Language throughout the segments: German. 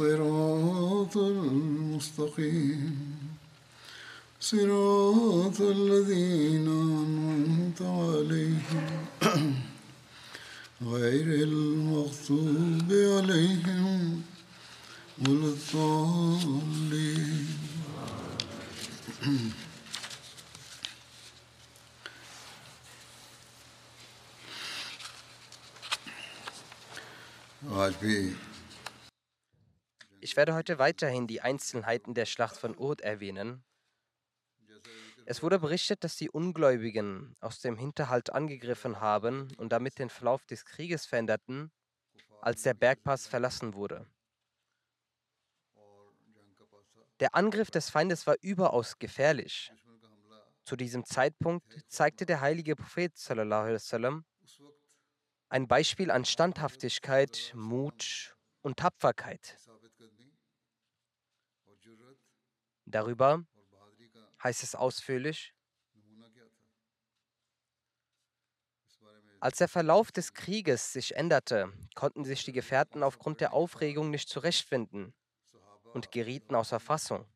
الصراط المستقيم. صراط الذين werde heute weiterhin die Einzelheiten der Schlacht von Uhud erwähnen. Es wurde berichtet, dass die Ungläubigen aus dem Hinterhalt angegriffen haben und damit den Verlauf des Krieges veränderten, als der Bergpass verlassen wurde. Der Angriff des Feindes war überaus gefährlich. Zu diesem Zeitpunkt zeigte der heilige Prophet wasallam, ein Beispiel an Standhaftigkeit, Mut und Tapferkeit. Darüber heißt es ausführlich, als der Verlauf des Krieges sich änderte, konnten sich die Gefährten aufgrund der Aufregung nicht zurechtfinden und gerieten außer Fassung.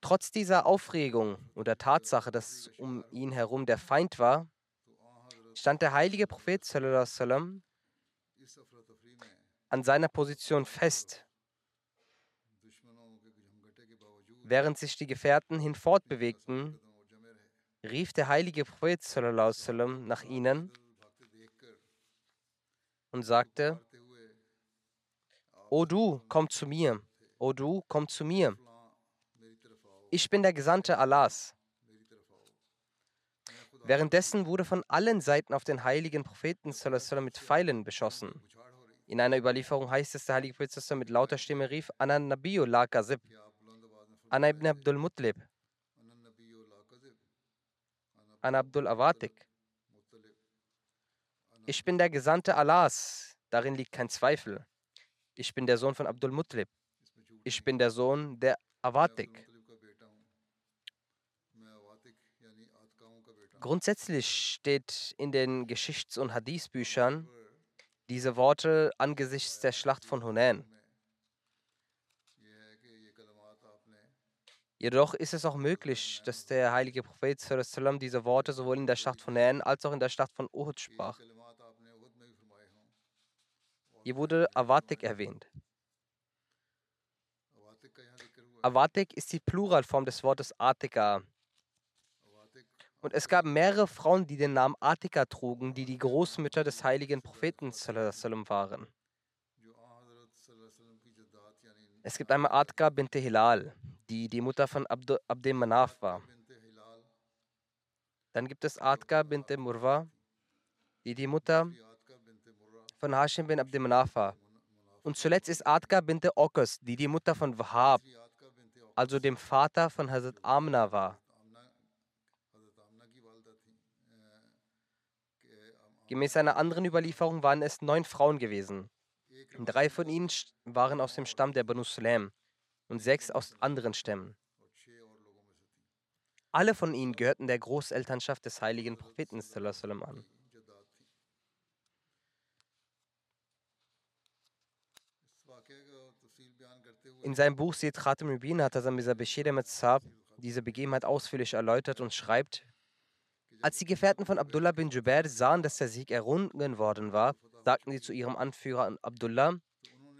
Trotz dieser Aufregung und der Tatsache, dass um ihn herum der Feind war, stand der heilige Prophet an seiner Position fest, während sich die Gefährten hinfortbewegten, rief der heilige Prophet nach ihnen und sagte, O du, komm zu mir, O du, komm zu mir. Ich bin der Gesandte Allahs. Währenddessen wurde von allen Seiten auf den heiligen Propheten mit Pfeilen beschossen. In einer Überlieferung heißt es, der heilige Prophet mit lauter Stimme rief, Anan Nabiyu la Kazib, Ana ibn Abdul Mutlib, Ana Abdul Awatik. Ich bin der Gesandte Allahs, darin liegt kein Zweifel. Ich bin der Sohn von Abdul Mutlib. Ich bin der Sohn der Awatik. Grundsätzlich steht in den Geschichts- und Hadith-Büchern diese Worte angesichts der Schlacht von Hunain. Jedoch ist es auch möglich, dass der heilige Prophet sallam, diese Worte sowohl in der Schlacht von Hunain als auch in der Schlacht von Uhud sprach. Hier wurde Awatik erwähnt. Awatik ist die Pluralform des Wortes Atika. Und es gab mehrere Frauen, die den Namen Atika trugen, die die Großmütter des heiligen Propheten sallam, waren. Es gibt einmal Atka bint Hilal, die die Mutter von Abd Abdem Manaf war. Dann gibt es Atka bint Murwa, die die Mutter von Hashim bin Abdem Manaf war. Und zuletzt ist Atka bint Okos, die die Mutter von Wahab, also dem Vater von Hazrat Amna war. Gemäß einer anderen Überlieferung waren es neun Frauen gewesen. Drei von ihnen waren aus dem Stamm der Banu Sulaim und sechs aus anderen Stämmen. Alle von ihnen gehörten der Großelternschaft des heiligen Propheten an. In seinem Buch Siyed Khatim Rubin hat Hazam Bashir Ahmed Saab diese Begebenheit ausführlich erläutert und schreibt, Als die Gefährten von Abdullah bin Jubair sahen, dass der Sieg errungen worden war, sagten sie zu ihrem Anführer Abdullah,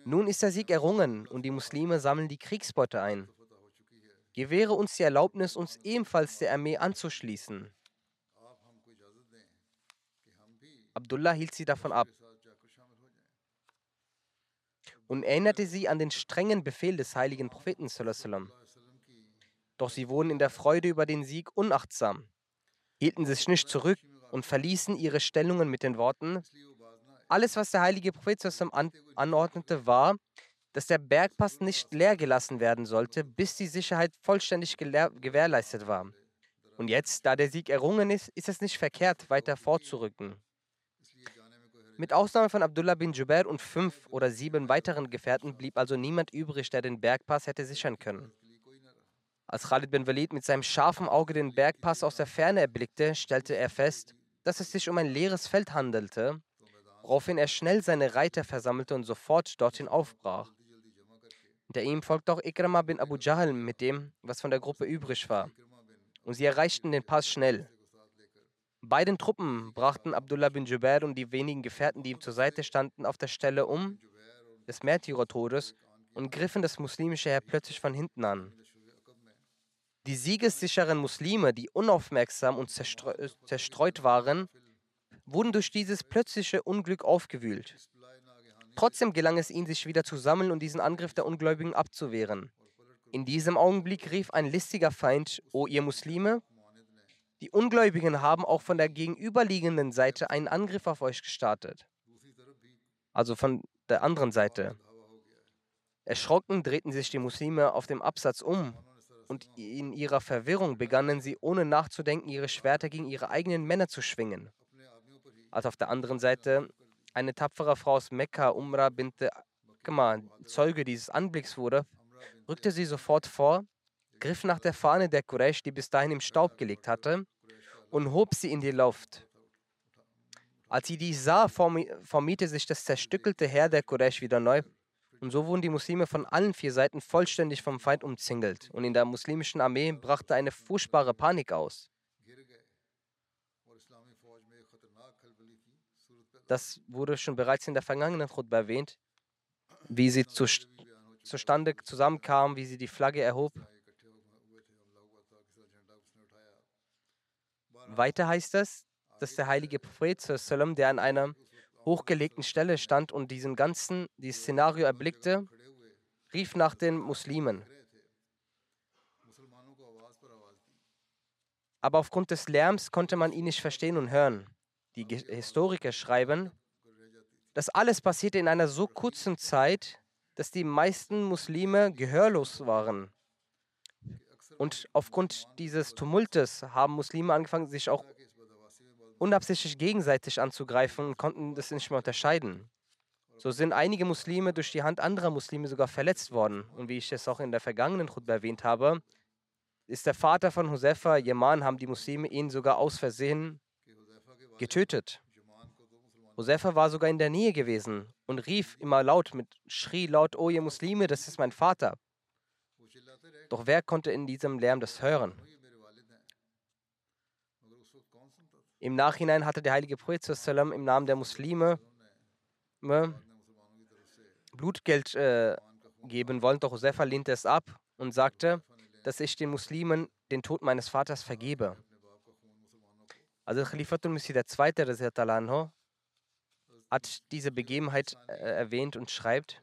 nun ist der Sieg errungen und die Muslime sammeln die Kriegsbeute ein. Gewähre uns die Erlaubnis, uns ebenfalls der Armee anzuschließen. Abdullah hielt sie davon ab und erinnerte sie an den strengen Befehl des heiligen Propheten. Doch sie wurden in der Freude über den Sieg unachtsam, hielten sich nicht zurück und verließen ihre Stellungen mit den Worten, alles, was der heilige Prophet an anordnete, war, dass der Bergpass nicht leer gelassen werden sollte, bis die Sicherheit vollständig gewährleistet war. Und jetzt, da der Sieg errungen ist, ist es nicht verkehrt, weiter vorzurücken. Mit Ausnahme von Abdullah bin Jubair und fünf oder sieben weiteren Gefährten blieb also niemand übrig, der den Bergpass hätte sichern können. Als Khalid bin Walid mit seinem scharfen Auge den Bergpass aus der Ferne erblickte, stellte er fest, dass es sich um ein leeres Feld handelte woraufhin er schnell seine Reiter versammelte und sofort dorthin aufbrach. Hinter ihm folgte auch Ikrama bin Abu Jahl mit dem, was von der Gruppe übrig war. Und sie erreichten den Pass schnell. Beiden Truppen brachten Abdullah bin Jubair und die wenigen Gefährten, die ihm zur Seite standen, auf der Stelle um des Märtyrertodes und griffen das muslimische Heer plötzlich von hinten an. Die siegessicheren Muslime, die unaufmerksam und zerstreut waren, wurden durch dieses plötzliche Unglück aufgewühlt. Trotzdem gelang es ihnen, sich wieder zu sammeln und diesen Angriff der Ungläubigen abzuwehren. In diesem Augenblick rief ein listiger Feind, O ihr Muslime, die Ungläubigen haben auch von der gegenüberliegenden Seite einen Angriff auf euch gestartet. Also von der anderen Seite. Erschrocken drehten sich die Muslime auf dem Absatz um und in ihrer Verwirrung begannen sie ohne nachzudenken ihre Schwerter gegen ihre eigenen Männer zu schwingen. Als auf der anderen Seite eine tapfere Frau aus Mekka, Umrah bint Akma, Zeuge dieses Anblicks wurde, rückte sie sofort vor, griff nach der Fahne der Quraysh, die bis dahin im Staub gelegt hatte, und hob sie in die Luft. Als sie dies sah, formierte sich das zerstückelte Heer der Quraysh wieder neu. Und so wurden die Muslime von allen vier Seiten vollständig vom Feind umzingelt. Und in der muslimischen Armee brachte eine furchtbare Panik aus. Das wurde schon bereits in der vergangenen Khutbah erwähnt, wie sie zu, zustande zusammenkam, wie sie die Flagge erhob. Weiter heißt es, dass der heilige Prophet, der an einer hochgelegten Stelle stand und diesen ganzen, dieses Szenario erblickte, rief nach den Muslimen. Aber aufgrund des Lärms konnte man ihn nicht verstehen und hören. Die Historiker schreiben, das alles passierte in einer so kurzen Zeit, dass die meisten Muslime gehörlos waren. Und aufgrund dieses Tumultes haben Muslime angefangen, sich auch unabsichtlich gegenseitig anzugreifen und konnten das nicht mehr unterscheiden. So sind einige Muslime durch die Hand anderer Muslime sogar verletzt worden. Und wie ich es auch in der vergangenen Khutbah erwähnt habe, ist der Vater von Josefa, Jeman, haben die Muslime ihn sogar aus Versehen getötet. Josefa war sogar in der Nähe gewesen und rief immer laut, mit schrie laut, O ihr Muslime, das ist mein Vater. Doch wer konnte in diesem Lärm das hören? Im Nachhinein hatte der heilige Prophet im Namen der Muslime Blutgeld äh, geben wollen, doch Josefa lehnte es ab und sagte, dass ich den Muslimen den Tod meines Vaters vergebe. Also Khalifatul Masih II. hat diese Begebenheit äh, erwähnt und schreibt,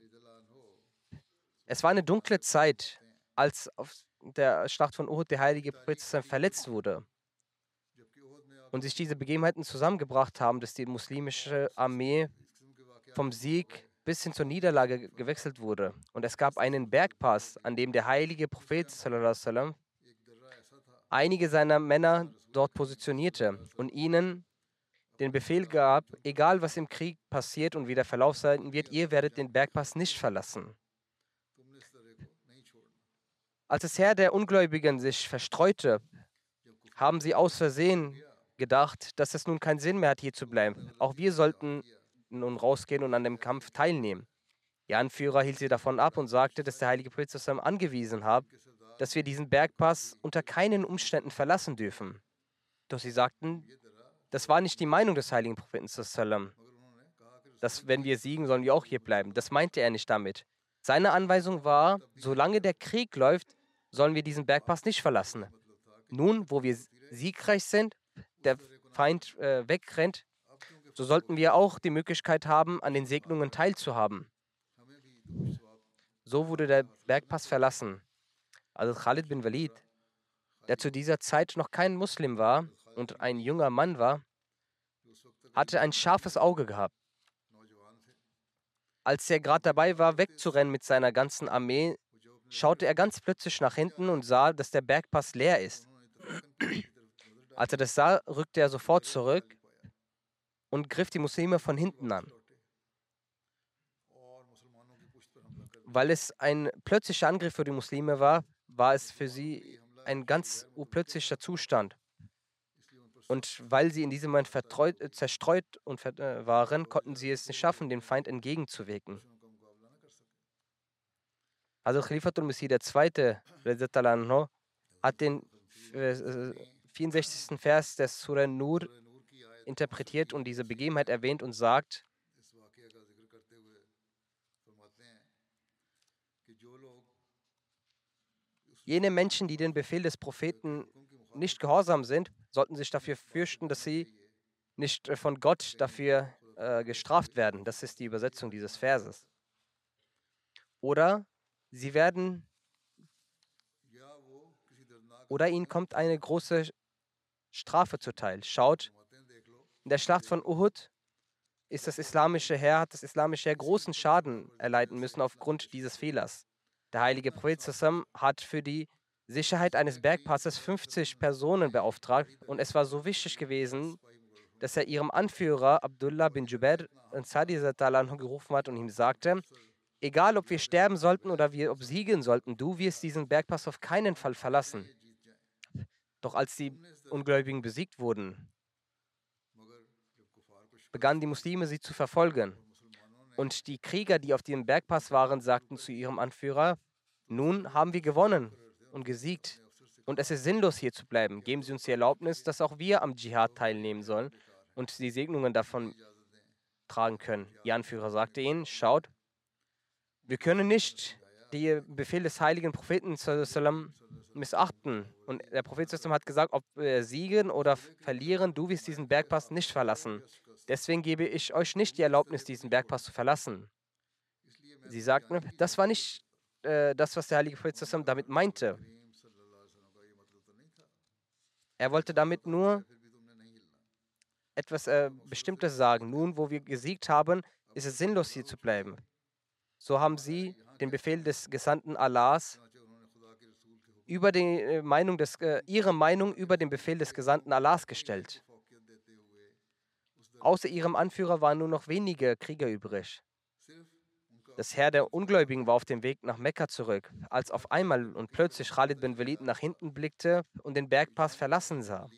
es war eine dunkle Zeit, als auf der Schlacht von Uhud der heilige Prophet verletzt wurde und sich diese Begebenheiten zusammengebracht haben, dass die muslimische Armee vom Sieg bis hin zur Niederlage gewechselt wurde. Und es gab einen Bergpass, an dem der heilige Prophet sallam, einige seiner Männer dort positionierte und ihnen den Befehl gab, egal was im Krieg passiert und wie der Verlauf sein wird, ihr werdet den Bergpass nicht verlassen. Als das Heer der Ungläubigen sich verstreute, haben sie aus Versehen gedacht, dass es nun keinen Sinn mehr hat, hier zu bleiben. Auch wir sollten nun rausgehen und an dem Kampf teilnehmen. Der Anführer hielt sie davon ab und sagte, dass der heilige Prophet angewiesen hat, dass wir diesen Bergpass unter keinen Umständen verlassen dürfen. Doch sie sagten, das war nicht die Meinung des heiligen Propheten, dass wenn wir siegen, sollen wir auch hier bleiben. Das meinte er nicht damit. Seine Anweisung war, solange der Krieg läuft, sollen wir diesen Bergpass nicht verlassen. Nun, wo wir siegreich sind, der Feind äh, wegrennt, so sollten wir auch die Möglichkeit haben, an den Segnungen teilzuhaben. So wurde der Bergpass verlassen. Also Khalid bin Walid, der zu dieser Zeit noch kein Muslim war und ein junger Mann war, hatte ein scharfes Auge gehabt. Als er gerade dabei war, wegzurennen mit seiner ganzen Armee, schaute er ganz plötzlich nach hinten und sah, dass der Bergpass leer ist. Als er das sah, rückte er sofort zurück und griff die Muslime von hinten an. Weil es ein plötzlicher Angriff für die Muslime war, war es für sie ein ganz urplötzlicher Zustand. Und weil sie in diesem Moment vertreut, äh, zerstreut und äh, waren, konnten sie es nicht schaffen, dem Feind entgegenzuwirken. Also Khalifatul Masih II. hat den 64. Äh, Vers des Surah Nur interpretiert und diese Begebenheit erwähnt und sagt, jene Menschen, die den Befehl des Propheten nicht gehorsam sind, sollten sich dafür fürchten, dass sie nicht äh, von Gott dafür äh, gestraft werden. Das ist die Übersetzung dieses Verses. Oder sie werden oder ihnen kommt eine große Strafe zuteil. Schaut, in der Schlacht von Uhud ist das islamische Heer, hat das islamische Heer großen Schaden erleiden müssen aufgrund dieses Fehlers. Der heilige Prophet hat für die Sicherheit eines Bergpasses 50 Personen beauftragt und es war so wichtig gewesen, dass er ihrem Anführer Abdullah bin Jubair Sadi gerufen hat und ihm sagte, egal ob wir sterben sollten oder wir obsiegen sollten, du wirst diesen Bergpass auf keinen Fall verlassen. Doch als die Ungläubigen besiegt wurden, begannen die Muslime sie zu verfolgen. Und die Krieger, die auf dem Bergpass waren, sagten zu ihrem Anführer, nun haben wir gewonnen und gesiegt. Und es ist sinnlos, hier zu bleiben. Geben Sie uns die Erlaubnis, dass auch wir am Dschihad teilnehmen sollen und die Segnungen davon tragen können. Ihr Anführer sagte ihnen, schaut, wir können nicht die Befehl des heiligen Propheten missachten. Und der Prophet hat gesagt, ob wir siegen oder verlieren, du wirst diesen Bergpass nicht verlassen. Deswegen gebe ich euch nicht die Erlaubnis, diesen Bergpass zu verlassen. Sie sagten, das war nicht äh, das, was der heilige Prophet damit meinte. Er wollte damit nur etwas äh, Bestimmtes sagen. Nun, wo wir gesiegt haben, ist es sinnlos, hier zu bleiben. So haben sie den Befehl des Gesandten Allahs über die äh, Meinung des, äh, ihre Meinung über den Befehl des Gesandten Allahs gestellt. Außer ihrem Anführer waren nur noch wenige Krieger übrig. Das Heer der Ungläubigen war auf dem Weg nach Mekka zurück, als auf einmal und plötzlich Khalid bin Walid nach hinten blickte und den Bergpass verlassen sah.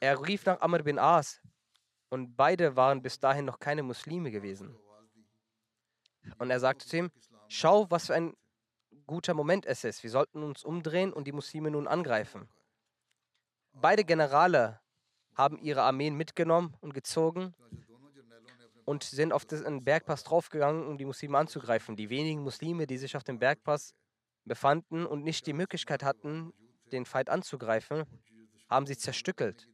Er rief nach Amr bin As und beide waren bis dahin noch keine Muslime gewesen. Und er sagte zu ihm, schau, was für ein guter Moment es ist. Wir sollten uns umdrehen und die Muslime nun angreifen. Beide Generale haben ihre Armeen mitgenommen und gezogen und sind auf den Bergpass draufgegangen, um die Muslime anzugreifen. Die wenigen Muslime, die sich auf dem Bergpass befanden und nicht die Möglichkeit hatten, den Feind anzugreifen, haben sie zerstückelt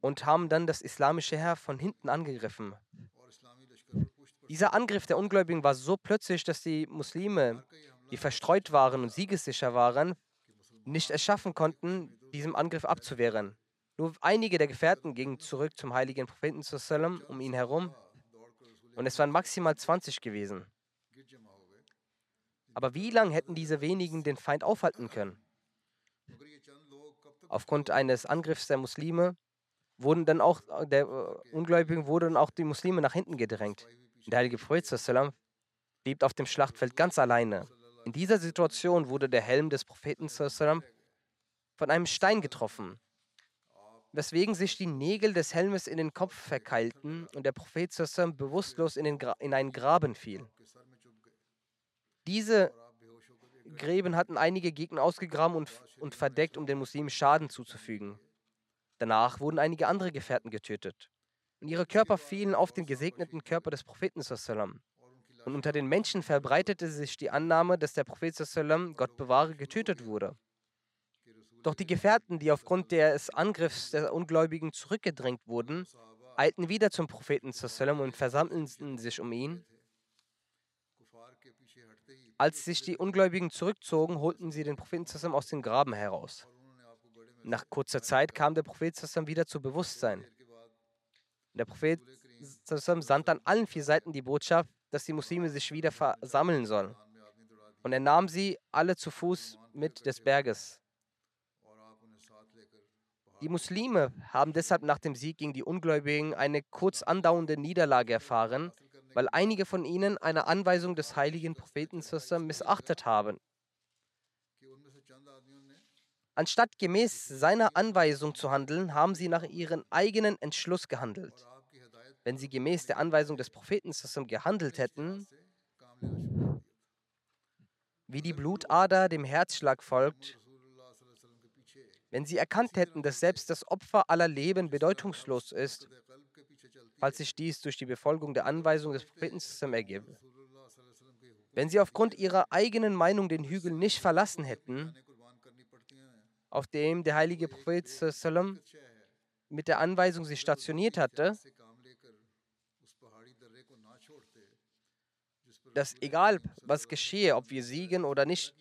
und haben dann das islamische Heer von hinten angegriffen. Dieser Angriff der Ungläubigen war so plötzlich, dass die Muslime, die verstreut waren und siegessicher waren, nicht es schaffen konnten, diesem Angriff abzuwehren. Nur einige der Gefährten gingen zurück zum heiligen Propheten um ihn herum und es waren maximal 20 gewesen. Aber wie lange hätten diese wenigen den Feind aufhalten können? Aufgrund eines Angriffs der Muslime wurden dann auch der äh, Ungläubigen wurden auch die Muslime nach hinten gedrängt. Der heilige Prophet blieb auf dem Schlachtfeld ganz alleine. In dieser Situation wurde der Helm des Propheten von einem Stein getroffen weswegen sich die Nägel des Helmes in den Kopf verkeilten und der Prophet Sassam bewusstlos in, in einen Graben fiel. Diese Gräben hatten einige Gegner ausgegraben und, und verdeckt, um den Muslimen Schaden zuzufügen. Danach wurden einige andere Gefährten getötet. Und ihre Körper fielen auf den gesegneten Körper des Propheten. Und unter den Menschen verbreitete sich die Annahme, dass der Prophet, Gott bewahre, getötet wurde. Doch die Gefährten, die aufgrund des Angriffs der Ungläubigen zurückgedrängt wurden, eilten wieder zum Propheten und versammelten sich um ihn. Als sich die Ungläubigen zurückzogen, holten sie den Propheten aus dem Graben heraus. Nach kurzer Zeit kam der Prophet wieder zu Bewusstsein. Der Prophet sandte an allen vier Seiten die Botschaft, dass die Muslime sich wieder versammeln sollen. Und er nahm sie alle zu Fuß mit des Berges. Die Muslime haben deshalb nach dem Sieg gegen die Ungläubigen eine kurz andauernde Niederlage erfahren, weil einige von ihnen eine Anweisung des heiligen Propheten missachtet haben. Anstatt gemäß seiner Anweisung zu handeln, haben sie nach ihrem eigenen Entschluss gehandelt. Wenn sie gemäß der Anweisung des Propheten gehandelt hätten, wie die Blutader dem Herzschlag folgt, wenn sie erkannt hätten, dass selbst das Opfer aller Leben bedeutungslos ist, falls sich dies durch die Befolgung der Anweisung des Propheten ergebe. Wenn sie aufgrund ihrer eigenen Meinung den Hügel nicht verlassen hätten, auf dem der heilige Prophet mit der Anweisung sie stationiert hatte, dass egal was geschehe, ob wir siegen oder nicht,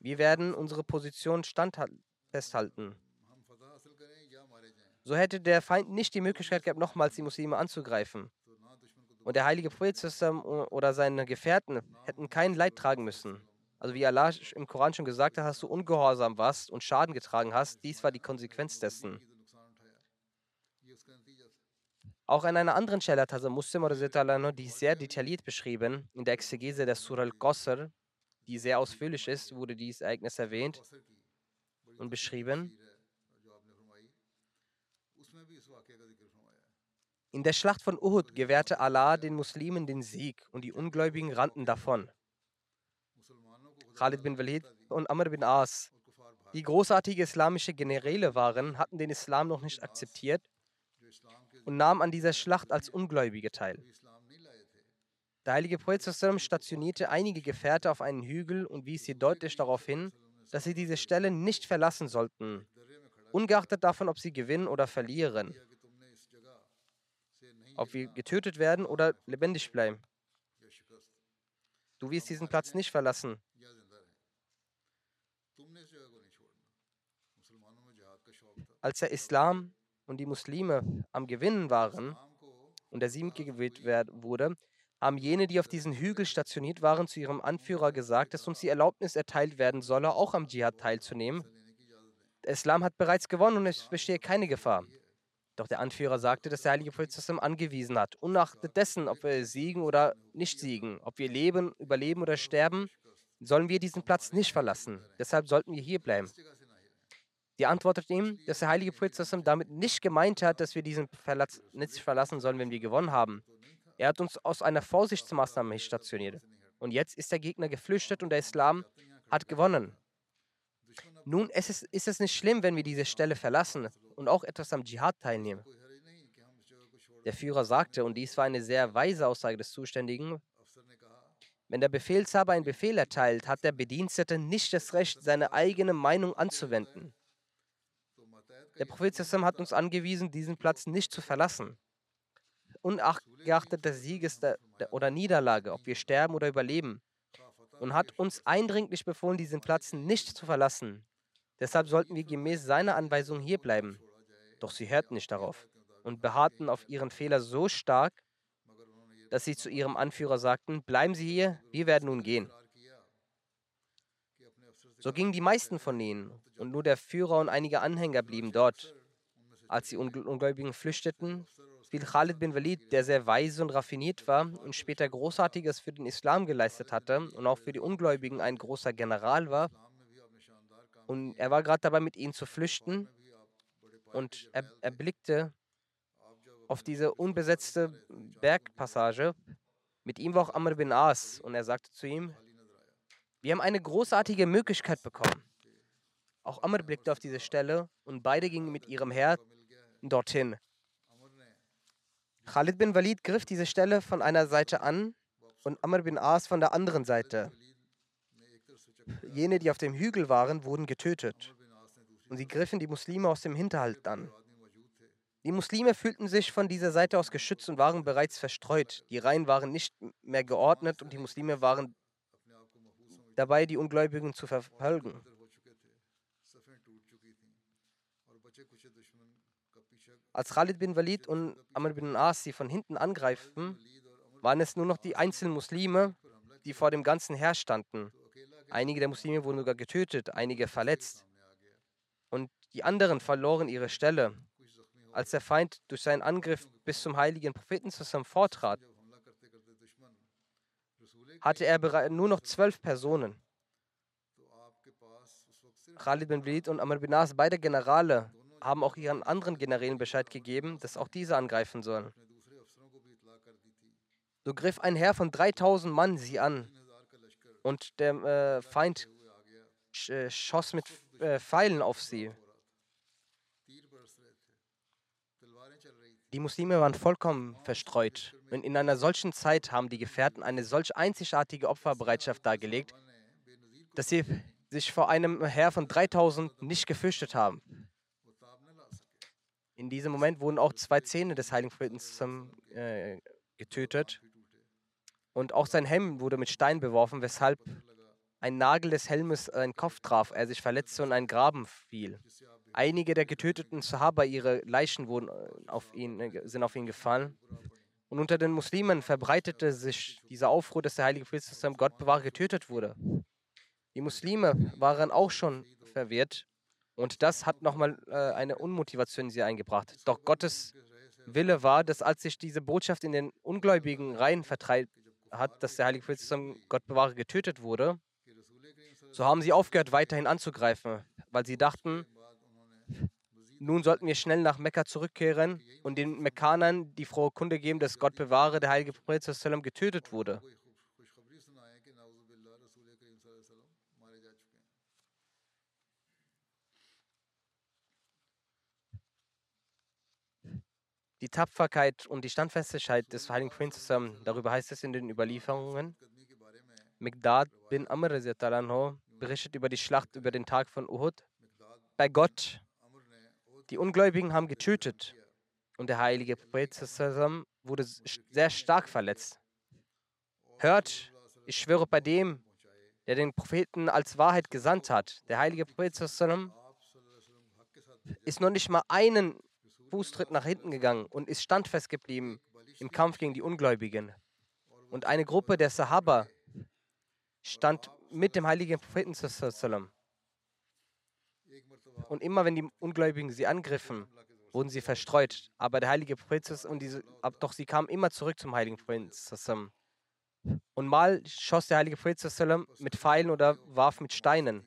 wir werden unsere Position festhalten. So hätte der Feind nicht die Möglichkeit gehabt, nochmals die Muslime anzugreifen. Und der heilige Prophet oder seine Gefährten hätten kein Leid tragen müssen. Also wie Allah im Koran schon gesagt hat, hast du ungehorsam warst und Schaden getragen hast, dies war die Konsequenz dessen. Auch an einer anderen Stelle hat Hazrat Muslim die sehr detailliert beschrieben, in der Exegese der Surah al-Qasr, die sehr ausführlich ist, wurde dieses Ereignis erwähnt und beschrieben. In der Schlacht von Uhud gewährte Allah den Muslimen den Sieg und die Ungläubigen rannten davon. Khalid bin Walid und Amr bin As, die großartige islamische Generäle waren, hatten den Islam noch nicht akzeptiert und nahmen an dieser Schlacht als Ungläubige teil. Der heilige Prophet stationierte einige Gefährte auf einen Hügel und wies sie deutlich darauf hin, dass sie diese Stelle nicht verlassen sollten, ungeachtet davon, ob sie gewinnen oder verlieren, ob wir getötet werden oder lebendig bleiben. Du wirst diesen Platz nicht verlassen. Als der Islam und die Muslime am Gewinnen waren und der Sieg gewählt wurde, haben jene, die auf diesen Hügel stationiert waren, zu ihrem Anführer gesagt, dass uns die Erlaubnis erteilt werden solle, auch am Dschihad teilzunehmen. Der Islam hat bereits gewonnen und es bestehe keine Gefahr. Doch der Anführer sagte, dass der heilige Prophet angewiesen hat, unachtet dessen, ob wir siegen oder nicht siegen, ob wir leben, überleben oder sterben, sollen wir diesen Platz nicht verlassen. Deshalb sollten wir hier bleiben. Die antwortet ihm, dass der heilige Prophet damit nicht gemeint hat, dass wir diesen Platz nicht verlassen sollen, wenn wir gewonnen haben. Er hat uns aus einer Vorsichtsmaßnahme stationiert. Und jetzt ist der Gegner geflüchtet und der Islam hat gewonnen. Nun ist es, ist es nicht schlimm, wenn wir diese Stelle verlassen und auch etwas am Dschihad teilnehmen. Der Führer sagte, und dies war eine sehr weise Aussage des Zuständigen, wenn der Befehlshaber einen Befehl erteilt, hat der Bedienstete nicht das Recht, seine eigene Meinung anzuwenden. Der Prophet hat uns angewiesen, diesen Platz nicht zu verlassen ungeachtet des Sieges oder Niederlage, ob wir sterben oder überleben, und hat uns eindringlich befohlen, diesen Platz nicht zu verlassen. Deshalb sollten wir gemäß seiner Anweisung hier bleiben. Doch sie hörten nicht darauf und beharrten auf ihren Fehler so stark, dass sie zu ihrem Anführer sagten, bleiben Sie hier, wir werden nun gehen. So gingen die meisten von ihnen und nur der Führer und einige Anhänger blieben dort. Als die Ungläubigen flüchteten, fiel Khalid bin Walid, der sehr weise und raffiniert war und später Großartiges für den Islam geleistet hatte und auch für die Ungläubigen ein großer General war. Und er war gerade dabei, mit ihnen zu flüchten. Und er, er blickte auf diese unbesetzte Bergpassage Mit ihm war auch Amr bin As und er sagte zu ihm, wir haben eine großartige Möglichkeit bekommen. Auch Amr blickte auf diese Stelle und beide gingen mit ihrem Herr dorthin. Khalid bin Walid griff diese Stelle von einer Seite an und Amr bin As von der anderen Seite. Jene, die auf dem Hügel waren, wurden getötet. Und sie griffen die Muslime aus dem Hinterhalt an. Die Muslime fühlten sich von dieser Seite aus geschützt und waren bereits verstreut. Die Reihen waren nicht mehr geordnet und die Muslime waren dabei, die Ungläubigen zu verfolgen. Als Khalid bin Walid und Amr bin As sie von hinten angreifen, waren es nur noch die einzelnen Muslime, die vor dem ganzen Heer standen. Einige der Muslime wurden sogar getötet, einige verletzt. Und die anderen verloren ihre Stelle. Als der Feind durch seinen Angriff bis zum heiligen Propheten zusammen vortrat, hatte er nur noch zwölf Personen. Khalid bin Walid und Amr bin As, beide Generale, haben auch ihren anderen Generälen Bescheid gegeben, dass auch diese angreifen sollen. So griff ein Herr von 3000 Mann sie an und der äh, Feind äh, schoss mit äh, Pfeilen auf sie. Die Muslime waren vollkommen verstreut. Und in einer solchen Zeit haben die Gefährten eine solch einzigartige Opferbereitschaft dargelegt, dass sie sich vor einem Herr von 3000 nicht gefürchtet haben. In diesem Moment wurden auch zwei Zähne des heiligen Propheten äh, getötet. Und auch sein Helm wurde mit Stein beworfen, weshalb ein Nagel des Helmes seinen Kopf traf, er sich verletzte und ein Graben fiel. Einige der getöteten Sahaba, ihre Leichen wurden äh, auf ihn, äh, sind auf ihn gefallen. Und unter den Muslimen verbreitete sich dieser Aufruhr, dass der heilige Prophet Gott bewahre getötet wurde. Die Muslime waren auch schon verwirrt und das hat nochmal äh, eine Unmotivation in sie eingebracht. Doch Gottes Wille war, dass als sich diese Botschaft in den ungläubigen Reihen vertreibt hat, dass der heilige Prophet Gott bewahre getötet wurde, so haben sie aufgehört, weiterhin anzugreifen, weil sie dachten, nun sollten wir schnell nach Mekka zurückkehren und den Mekkanern die frohe Kunde geben, dass Gott bewahre, der heilige Prophet getötet wurde. Die Tapferkeit und die Standfestigkeit des heiligen Propheten, darüber heißt es in den Überlieferungen, Migdad bin Amr berichtet über die Schlacht über den Tag von Uhud. Bei Gott die Ungläubigen haben getötet und der heilige Prophet wurde sehr stark verletzt. Hört, ich schwöre bei dem, der den Propheten als Wahrheit gesandt hat. Der heilige Prophet ist noch nicht mal einen Fußtritt nach hinten gegangen und ist standfest geblieben im Kampf gegen die Ungläubigen. Und eine Gruppe der Sahaba stand mit dem heiligen Propheten und immer wenn die Ungläubigen sie angriffen, wurden sie verstreut. Aber der heilige Prophet und diese, doch sie kamen immer zurück zum heiligen Prophet. Und mal schoss der heilige Prophet mit Pfeilen oder warf mit Steinen,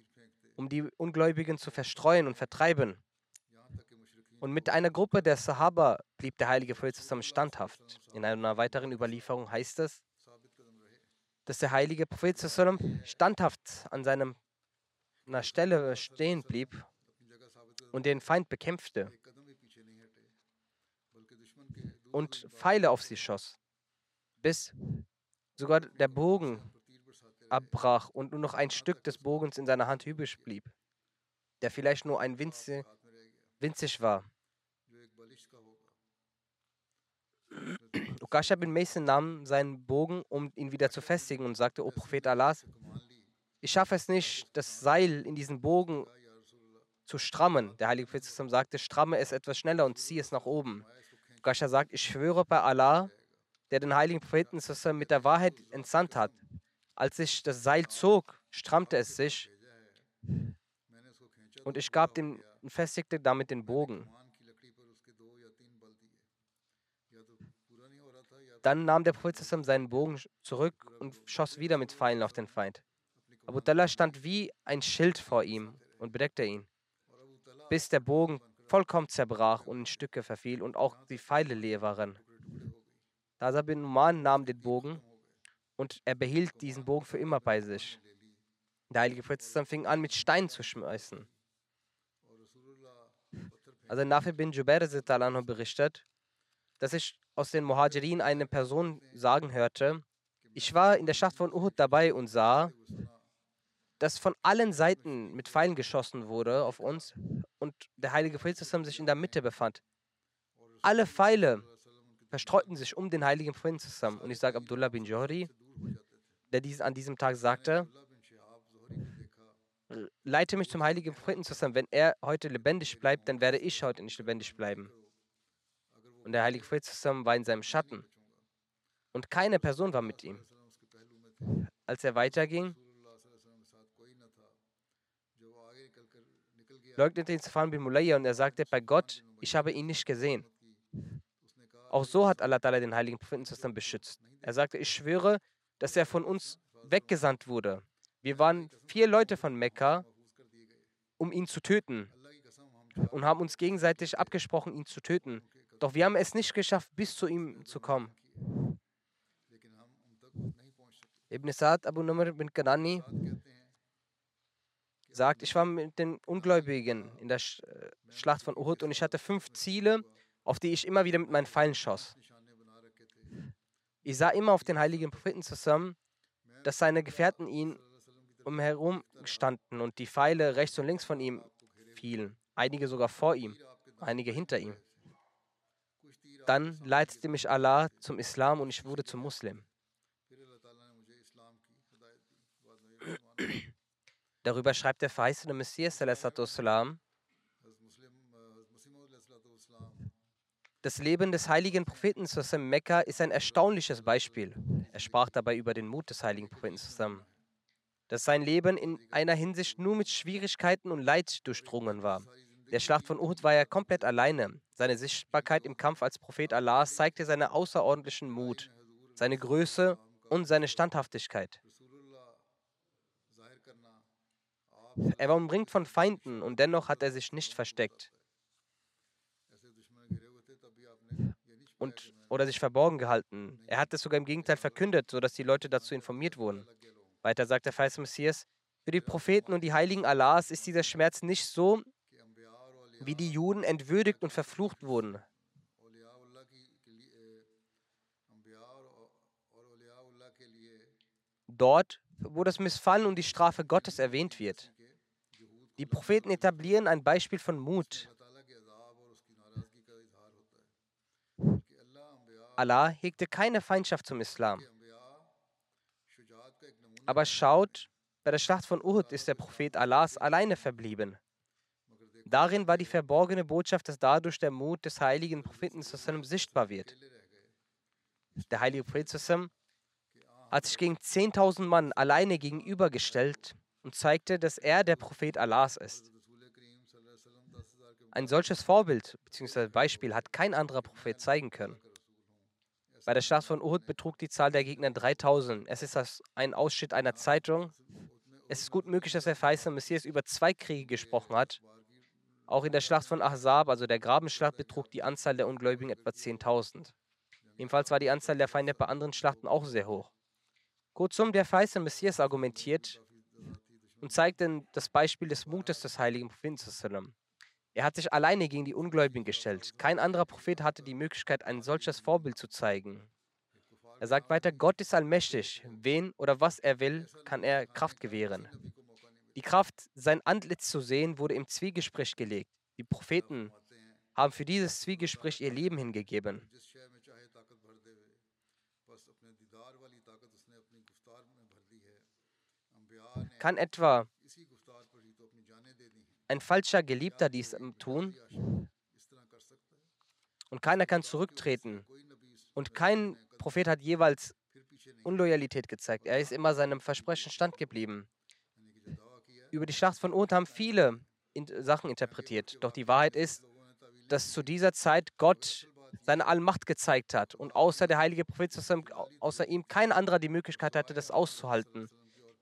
um die Ungläubigen zu verstreuen und vertreiben. Und mit einer Gruppe der Sahaba blieb der heilige Prophet standhaft. In einer weiteren Überlieferung heißt es, dass der heilige Prophet standhaft an seiner Stelle stehen blieb und den Feind bekämpfte und Pfeile auf sie schoss, bis sogar der Bogen abbrach und nur noch ein Stück des Bogens in seiner Hand übrig blieb, der vielleicht nur ein winzig, winzig war. Ukasha bin Mason nahm seinen Bogen, um ihn wieder zu festigen und sagte, O Prophet Allah, ich schaffe es nicht, das Seil in diesen Bogen zu strammen. Der Heilige Prophet sagte, stramme es etwas schneller und ziehe es nach oben. Gasha sagt, ich schwöre bei Allah, der den Heiligen Propheten mit der Wahrheit entsandt hat. Als ich das Seil zog, strammte es sich und ich gab dem festigte damit den Bogen. Dann nahm der Prophet seinen Bogen zurück und schoss wieder mit Pfeilen auf den Feind. Abu Tallah stand wie ein Schild vor ihm und bedeckte ihn bis der Bogen vollkommen zerbrach und in Stücke verfiel und auch die Pfeile leer waren. Dasa bin Numan nahm den Bogen Und er behielt diesen Bogen für immer bei sich. Der heilige Prophet fing an, mit Steinen zu schmeißen. Also Nafi bin Jubair berichtet, dass ich aus den Muhajirin eine Person sagen hörte, ich war in der Schlacht von Uhud dabei und sah, dass von allen Seiten mit Pfeilen geschossen wurde auf uns und der heilige Prophet sich in der Mitte befand. Alle Pfeile verstreuten sich um den heiligen Propheten zusammen. Und ich sage Abdullah bin Johri, der dies an diesem Tag sagte, leite mich zum heiligen Propheten zusammen. Wenn er heute lebendig bleibt, dann werde ich heute nicht lebendig bleiben. Und der heilige Prophet war in seinem Schatten. Und keine Person war mit ihm. Als er weiterging, leugnete ihn Safan bin Mulayya und er sagte, bei Gott, ich habe ihn nicht gesehen. Auch so hat Allah den heiligen Propheten beschützt. Er sagte, ich schwöre, dass er von uns weggesandt wurde. Wir waren vier Leute von Mekka, um ihn zu töten und haben uns gegenseitig abgesprochen, ihn zu töten. Doch wir haben es nicht geschafft, bis zu ihm zu kommen. Ibn Sa'd Abu Numr bin Kanani sagt, ich war mit den Ungläubigen in der äh, Schlacht von Uhud und ich hatte fünf Ziele, auf die ich immer wieder mit meinen Pfeilen schoss. Ich sah immer auf den heiligen Propheten zusammen, dass seine Gefährten ihn umherum standen und die Pfeile rechts und links von ihm fielen, einige sogar vor ihm, einige hinter ihm. Dann leitete mich Allah zum Islam und ich wurde zum Muslim. Darüber schreibt der verheißene Messias, das Leben des heiligen Propheten zusammen Mekka ist ein erstaunliches Beispiel. Er sprach dabei über den Mut des heiligen Propheten zusammen, dass sein Leben in einer Hinsicht nur mit Schwierigkeiten und Leid durchdrungen war. Der Schlacht von Uhud war er komplett alleine. Seine Sichtbarkeit im Kampf als Prophet Allahs zeigte seinen außerordentlichen Mut, seine Größe und seine Standhaftigkeit. Er war umringt von Feinden und dennoch hat er sich nicht versteckt und, oder sich verborgen gehalten. Er hat es sogar im Gegenteil verkündet, sodass die Leute dazu informiert wurden. Weiter sagt der Feist Messias, für die Propheten und die Heiligen Allahs ist dieser Schmerz nicht so, wie die Juden entwürdigt und verflucht wurden. Dort, wo das Missfallen und die Strafe Gottes erwähnt wird. Die Propheten etablieren ein Beispiel von Mut. Allah hegte keine Feindschaft zum Islam. Aber schaut, bei der Schlacht von Uhud ist der Prophet Allahs alleine verblieben. Darin war die verborgene Botschaft, dass dadurch der Mut des heiligen Propheten sichtbar wird. Der heilige Prophet hat sich gegen 10.000 Mann alleine gegenübergestellt und zeigte, dass er der Prophet Allahs ist. Ein solches Vorbild bzw. Beispiel hat kein anderer Prophet zeigen können. Bei der Schlacht von Uhud betrug die Zahl der Gegner 3000. Es ist ein Ausschnitt einer Zeitung. Es ist gut möglich, dass der verheißene Messias über zwei Kriege gesprochen hat. Auch in der Schlacht von Ahzab, also der Grabenschlacht, betrug die Anzahl der Ungläubigen etwa 10.000. Ebenfalls war die Anzahl der Feinde bei anderen Schlachten auch sehr hoch. Kurzum, der verheißene Messias argumentiert, und zeigt dann das Beispiel des Mutes des heiligen Propheten. Er hat sich alleine gegen die Ungläubigen gestellt. Kein anderer Prophet hatte die Möglichkeit, ein solches Vorbild zu zeigen. Er sagt weiter, Gott ist allmächtig. Wen oder was er will, kann er Kraft gewähren. Die Kraft, sein Antlitz zu sehen, wurde im Zwiegespräch gelegt. Die Propheten haben für dieses Zwiegespräch ihr Leben hingegeben. Kann etwa ein falscher Geliebter dies tun? Und keiner kann zurücktreten. Und kein Prophet hat jeweils Unloyalität gezeigt. Er ist immer seinem Versprechen standgeblieben. Über die Schlacht von Uhud haben viele Sachen interpretiert. Doch die Wahrheit ist, dass zu dieser Zeit Gott seine Allmacht gezeigt hat und außer der heilige Prophet, außer ihm kein anderer die Möglichkeit hatte, das auszuhalten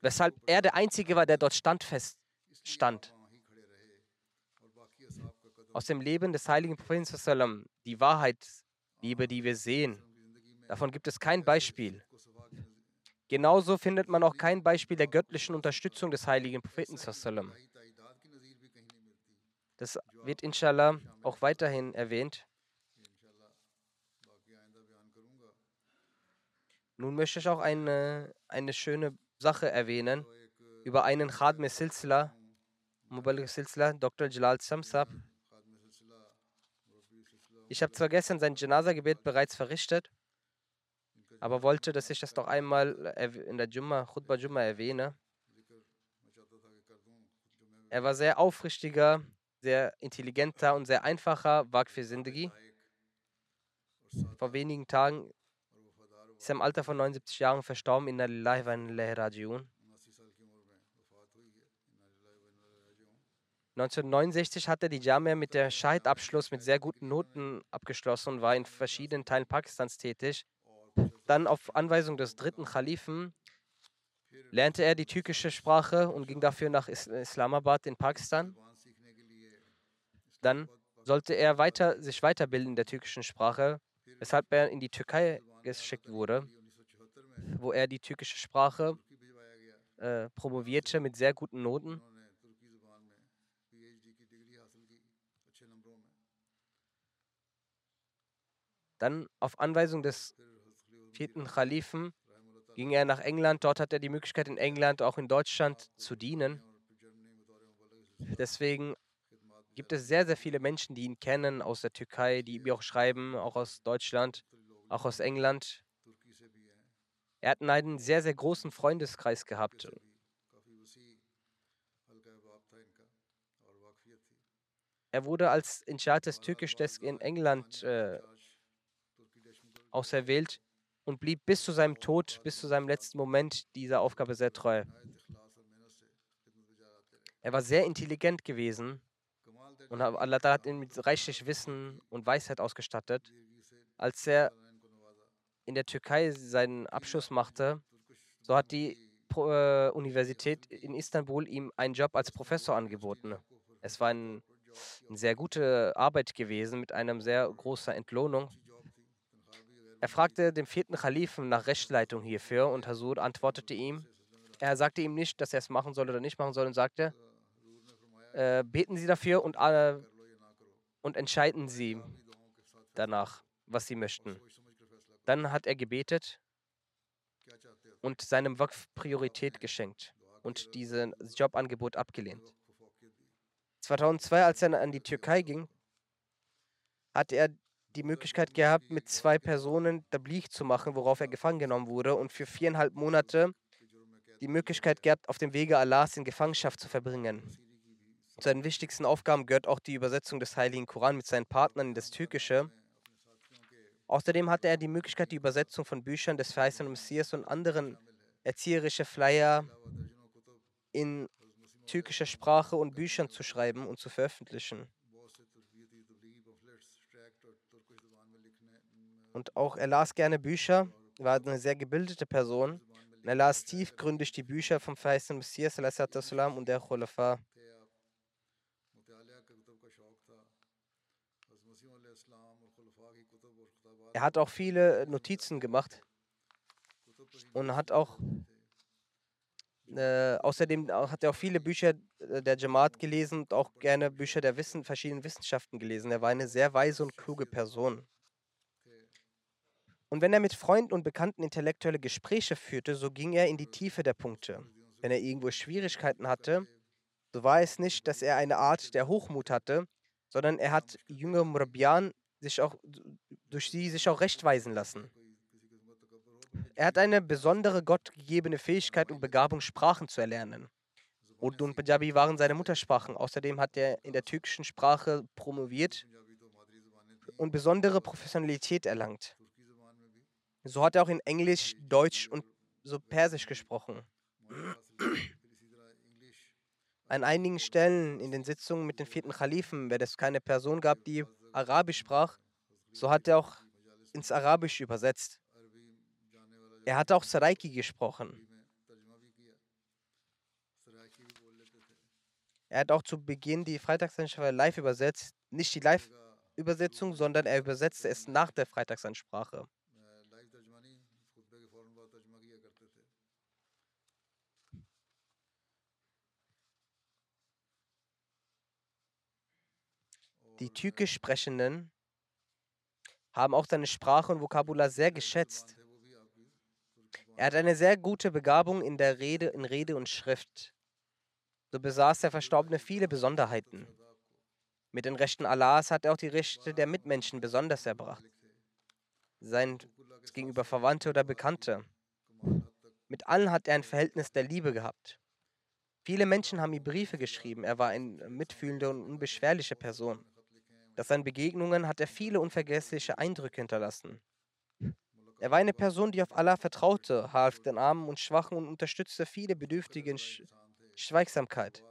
weshalb er der Einzige war, der dort standfest stand. Aus dem Leben des heiligen Propheten, die Wahrheit, Liebe, die wir sehen, davon gibt es kein Beispiel. Genauso findet man auch kein Beispiel der göttlichen Unterstützung des heiligen Propheten. Das wird inshallah auch weiterhin erwähnt. Nun möchte ich auch eine, eine schöne Sache erwähnen über einen Khadme Silsila, Mubalik Silsila, Dr. Jalal Samsab. Ich habe zwar gestern sein Janaza-Gebet bereits verrichtet, aber wollte, dass ich das doch einmal in der Jumma, Khutbah Jumma erwähne. Er war sehr aufrichtiger, sehr intelligenter und sehr einfacher Waqf Sindagi. Vor wenigen Tagen ist er im Alter von 79 Jahren verstorben in der wa Rajiun. 1969 hat er die Jamia mit der Scheid-Abschluss mit sehr guten Noten abgeschlossen und war in verschiedenen Teilen Pakistans tätig. Dann auf Anweisung des dritten Khalifen lernte er die türkische Sprache und ging dafür nach Islamabad in Pakistan. Dann sollte er weiter, sich weiterbilden in der türkischen Sprache, weshalb er in die Türkei geschickt wurde, wo er die türkische Sprache äh, promovierte mit sehr guten Noten. Dann auf Anweisung des vierten Khalifen ging er nach England. Dort hat er die Möglichkeit, in England, auch in Deutschland zu dienen. Deswegen gibt es sehr, sehr viele Menschen, die ihn kennen aus der Türkei, die ihm auch schreiben, auch aus Deutschland, auch aus England. Er hat einen sehr, sehr großen Freundeskreis gehabt. Er wurde als Inchat des Türkisch in England äh, auserwählt und blieb bis zu seinem Tod, bis zu seinem letzten Moment dieser Aufgabe sehr treu. Er war sehr intelligent gewesen und Allah hat ihn mit reichlich Wissen und Weisheit ausgestattet. Als er in der Türkei seinen Abschluss machte, so hat die äh, Universität in Istanbul ihm einen Job als Professor angeboten. Es war ein, eine sehr gute Arbeit gewesen mit einer sehr großen Entlohnung. Er fragte den vierten Kalifen nach Rechtsleitung hierfür und Hasud antwortete ihm. Er sagte ihm nicht, dass er es machen soll oder nicht machen soll und sagte, äh, beten Sie dafür und, äh, und entscheiden Sie danach, was Sie möchten. Dann hat er gebetet und seinem Waqf Priorität geschenkt und dieses Jobangebot abgelehnt. 2002, als er an die Türkei ging, hat er die Möglichkeit gehabt, mit zwei Personen Tabligh zu machen, worauf er gefangen genommen wurde und für viereinhalb Monate die Möglichkeit gehabt, auf dem Wege Allahs in Gefangenschaft zu verbringen. Zu seinen wichtigsten Aufgaben gehört auch die Übersetzung des Heiligen Koran mit seinen Partnern in das Türkische. Außerdem hatte er die Möglichkeit, die Übersetzung von Büchern des verheißenen Messias und anderen erzieherische Flyer in türkischer Sprache und Büchern zu schreiben und zu veröffentlichen. Und auch er las gerne Bücher, war eine sehr gebildete Person. Und er las tiefgründig die Bücher vom verheißenen Messias und der Khulafa. Er hat auch viele Notizen gemacht und hat auch äh, außerdem hat er auch viele Bücher äh, der Jamaat gelesen und auch gerne Bücher der Wissen, verschiedenen Wissenschaften gelesen. Er war eine sehr weise und kluge Person. Und wenn er mit Freunden und Bekannten intellektuelle Gespräche führte, so ging er in die Tiefe der Punkte. Wenn er irgendwo Schwierigkeiten hatte, so war es nicht, dass er eine Art der Hochmut hatte, sondern er hat jüngere Murabian sich auch, durch sie sich auch rechtweisen lassen. Er hat eine besondere gottgegebene Fähigkeit und Begabung, Sprachen zu erlernen. Urdu und Punjabi waren seine Muttersprachen. Außerdem hat er in der türkischen Sprache promoviert und besondere Professionalität erlangt. So hat er auch in Englisch, Deutsch und so Persisch gesprochen. An einigen Stellen in den Sitzungen mit den vierten Khalifen, wenn es keine Person gab, die Arabisch sprach, so hat er auch ins Arabische übersetzt. Er hat auch Saraiki gesprochen. Er hat auch zu Beginn die Freitagsansprache live übersetzt. Nicht die Live-Übersetzung, sondern er übersetzte es nach der Freitagsansprache. Die Türkisch Sprechenden haben auch seine Sprache und Vokabular sehr geschätzt. Er hat eine sehr gute Begabung in der Rede, in Rede und Schrift. So besaß der Verstorbene viele Besonderheiten. Mit den Rechten Allahs hat er auch die Rechte der Mitmenschen besonders erbracht. Sein gegenüber Verwandte oder Bekannte. Mit allen hat er ein Verhältnis der Liebe gehabt. Viele Menschen haben ihm Briefe geschrieben. Er war eine mitfühlende und unbeschwerliche Person. Durch seinen Begegnungen hat er viele unvergessliche Eindrücke hinterlassen. Er war eine Person, die auf Allah vertraute, half den Armen und Schwachen und unterstützte viele Bedürftige in Sch Schweigsamkeit.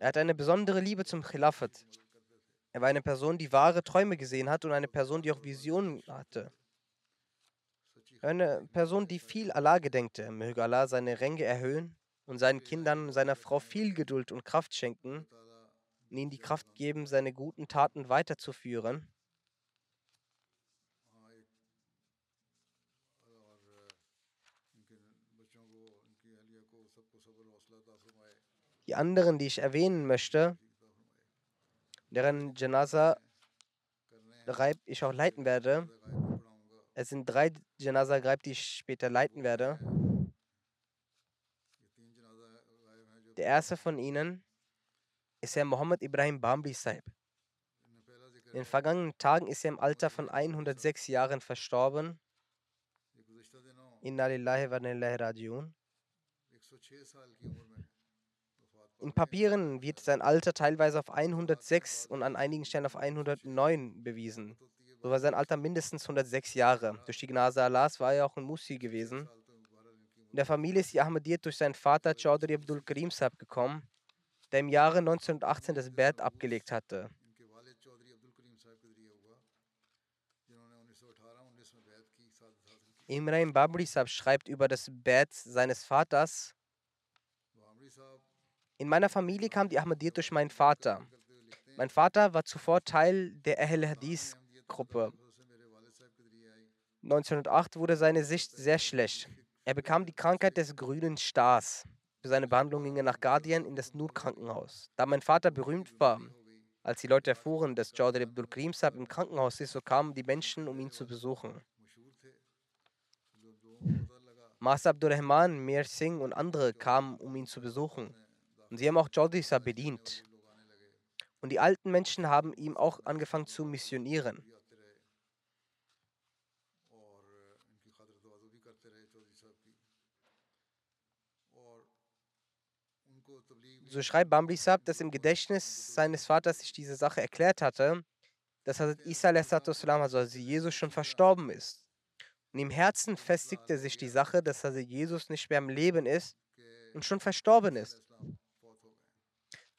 Er hatte eine besondere Liebe zum Khilafat. Er war eine Person, die wahre Träume gesehen hat und eine Person, die auch Visionen hatte. Eine Person, die viel Allah gedenkte. Möge Allah seine Ränge erhöhen und seinen Kindern und seiner Frau viel Geduld und Kraft schenken und ihnen die Kraft geben, seine guten Taten weiterzuführen. Die anderen, die ich erwähnen möchte, deren Janaza ich auch leiten werde, es sind drei Janaza Ghaib, die ich später leiten werde. Der erste von ihnen ist Herr Mohammed Ibrahim Bambri Saib. In den vergangenen Tagen ist er im Alter von 106 Jahren verstorben. Inna lillahi wa rajiun. In Papieren wird sein Alter teilweise auf 106 und an einigen Stellen auf 109 bewiesen. So war sein Alter mindestens 106 Jahre. Durch die Gnase Allahs war er auch ein Musi gewesen. In der Familie ist die Ahmadiyyat durch seinen Vater Chaudhry Abdul Karim Saab gekommen, der im Jahre 1918 das Bert abgelegt hatte. Imran Babri Saab schreibt über das Bert seines Vaters. In meiner Familie kam die Ahmadiyyat durch meinen Vater. Mein Vater war zuvor Teil der Ahl Hadith Gruppe. 1908 wurde seine Sicht sehr schlecht. Er bekam die Krankheit des grünen Stars. Für seine Behandlung ging er nach Guardian in das Nur-Krankenhaus. Da mein Vater berühmt war, als die Leute erfuhren, dass Chaudhry Abdul Karim Saab im Krankenhaus ist, so kamen die Menschen, um ihn zu besuchen. Master Abdul Rahman, Mir Singh und andere kamen, um ihn zu besuchen. Und sie haben auch Chaudhry Saab bedient. Und die alten Menschen haben ihm auch angefangen zu missionieren. So schreibt Bambri Sab, dass im Gedächtnis seines Vaters sich diese Sache erklärt hatte, dass Hazrat Isa also Jesus schon verstorben ist. Und im Herzen festigte sich die Sache, dass Hazrat Jesus nicht mehr am Leben ist und schon verstorben ist.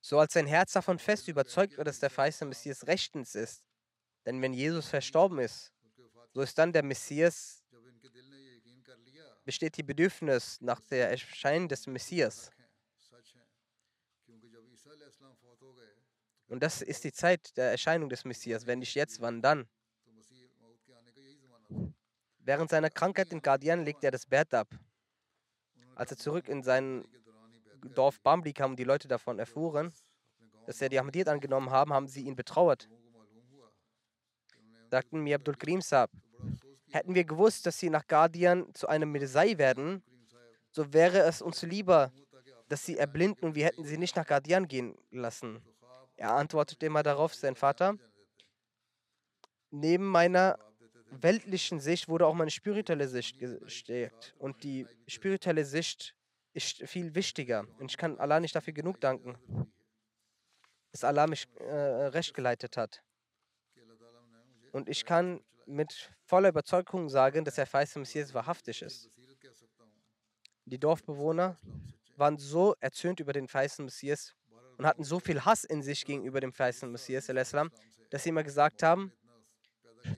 So als sein Herz davon fest überzeugt wird, dass der verheißene Messias rechtens ist. Denn wenn Jesus verstorben ist, so ist dann der Messias, besteht die Bedürfnis nach der Erscheinung des Messias. Und das ist die Zeit der Erscheinung des Messias. Wenn nicht jetzt, wann dann? Während seiner Krankheit in Guardian legte er das Bett ab. Als er zurück in sein Dorf Bambli kam und die Leute davon erfuhren, dass er die Ahmadiyyat angenommen haben, haben sie ihn betrauert. Sagten mir Abdul Karim Saab, hätten wir gewusst, dass sie nach Guardian zu einem Mirzai werden, so wäre es uns lieber, dass sie erblinden und wir hätten sie nicht nach Guardian gehen lassen. Er antwortete immer darauf, sein Vater, neben meiner weltlichen Sicht wurde auch meine spirituelle Sicht gestärkt. Und die spirituelle Sicht ist viel wichtiger. Und ich kann Allah nicht dafür genug danken, dass Allah mich äh, recht geleitet hat. Und ich kann mit voller Überzeugung sagen, dass der verheißene Messias wahrhaftig ist. Die Dorfbewohner waren so erzürnt über den verheißenen Messias, und hatten so viel Hass in sich gegenüber dem verheißenen Messias, dass sie immer gesagt haben,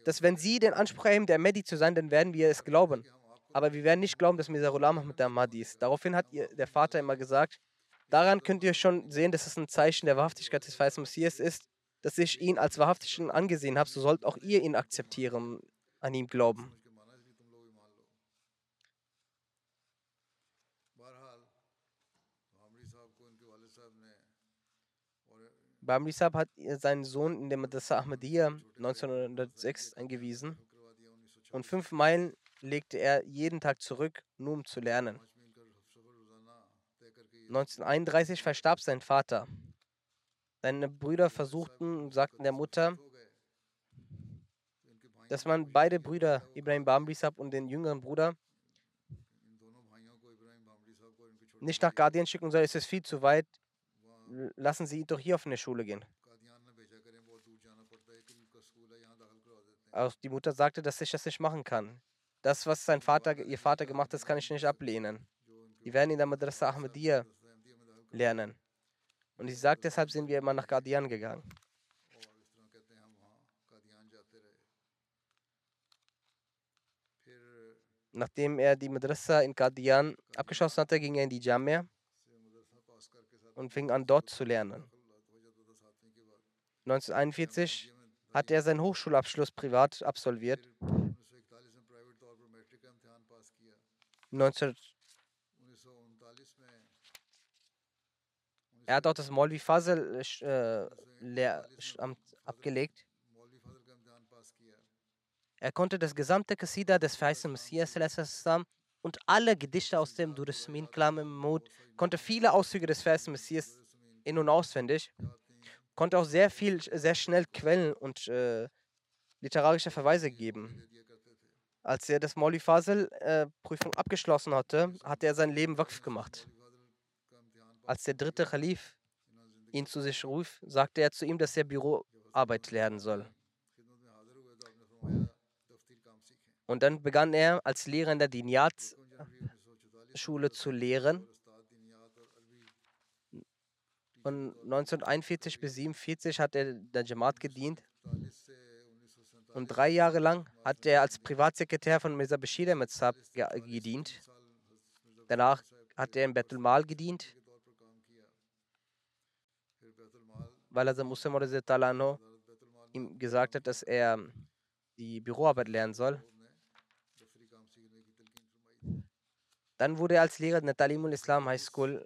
dass wenn sie den Anspruch erheben, der Mehdi zu sein, dann werden wir es glauben. Aber wir werden nicht glauben, dass Mizarullah mit der Mahdi ist. Daraufhin hat ihr, der Vater immer gesagt, daran könnt ihr schon sehen, dass es ein Zeichen der Wahrhaftigkeit des verheißenen Messias ist, dass ich ihn als Wahrhaftigen angesehen habe, so sollt auch ihr ihn akzeptieren, an ihm glauben. Bamri Saab hat seinen Sohn in der Madrasa Ahmadiyya 1906 eingewiesen und fünf Meilen legte er jeden Tag zurück, nur um zu lernen. 1931 verstarb sein Vater. Seine Brüder versuchten und sagten der Mutter, dass man beide Brüder, Ibrahim Bamrisab und den jüngeren Bruder, nicht nach Guardian schicken soll, es ist viel zu weit. Lassen Sie ihn doch hier auf eine Schule gehen. Auch die Mutter sagte, dass ich das nicht machen kann. Das, was sein Vater, ihr Vater gemacht hat, kann ich nicht ablehnen. Die werden in der Madrasa Ahmadiyya lernen. Und ich sage, deshalb sind wir immer nach Guardian gegangen. Nachdem er die Madrasa in Qadian abgeschlossen hatte, ging er in die Jamia und fing an, dort zu lernen. 1941 hat er seinen Hochschulabschluss privat absolviert. 19 er hat auch das Molvi Fazl äh, Lehramt abgelegt. Er konnte das gesamte Qasida des verheißenen Messias und alle Gedichte aus dem Durusmin Klam im Mut, konnte viele Auszüge des verheißenen Messias in- und auswendig, konnte auch sehr viel, sehr schnell Quellen und äh, literarische Verweise geben. Als er das Molly Fazl äh, Prüfung abgeschlossen hatte, hat er sein Leben Waqf gemacht. Als der dritte Khalif ihn zu sich rief, sagte er zu ihm, dass er Büroarbeit lernen soll. Und dann begann er als Lehrer in der Diniyat-Schule zu lehren. Von 1941 bis 1947 hat er der Jamaat gedient. Und drei Jahre lang hat er als Privatsekretär von Mirza Bashir Ahmed Saab gedient. Danach hat er in Betul Mal gedient, weil also Muslim ihm gesagt hat, dass er die Büroarbeit lernen soll. Dann wurde er als Lehrer in der Talimul Islam High School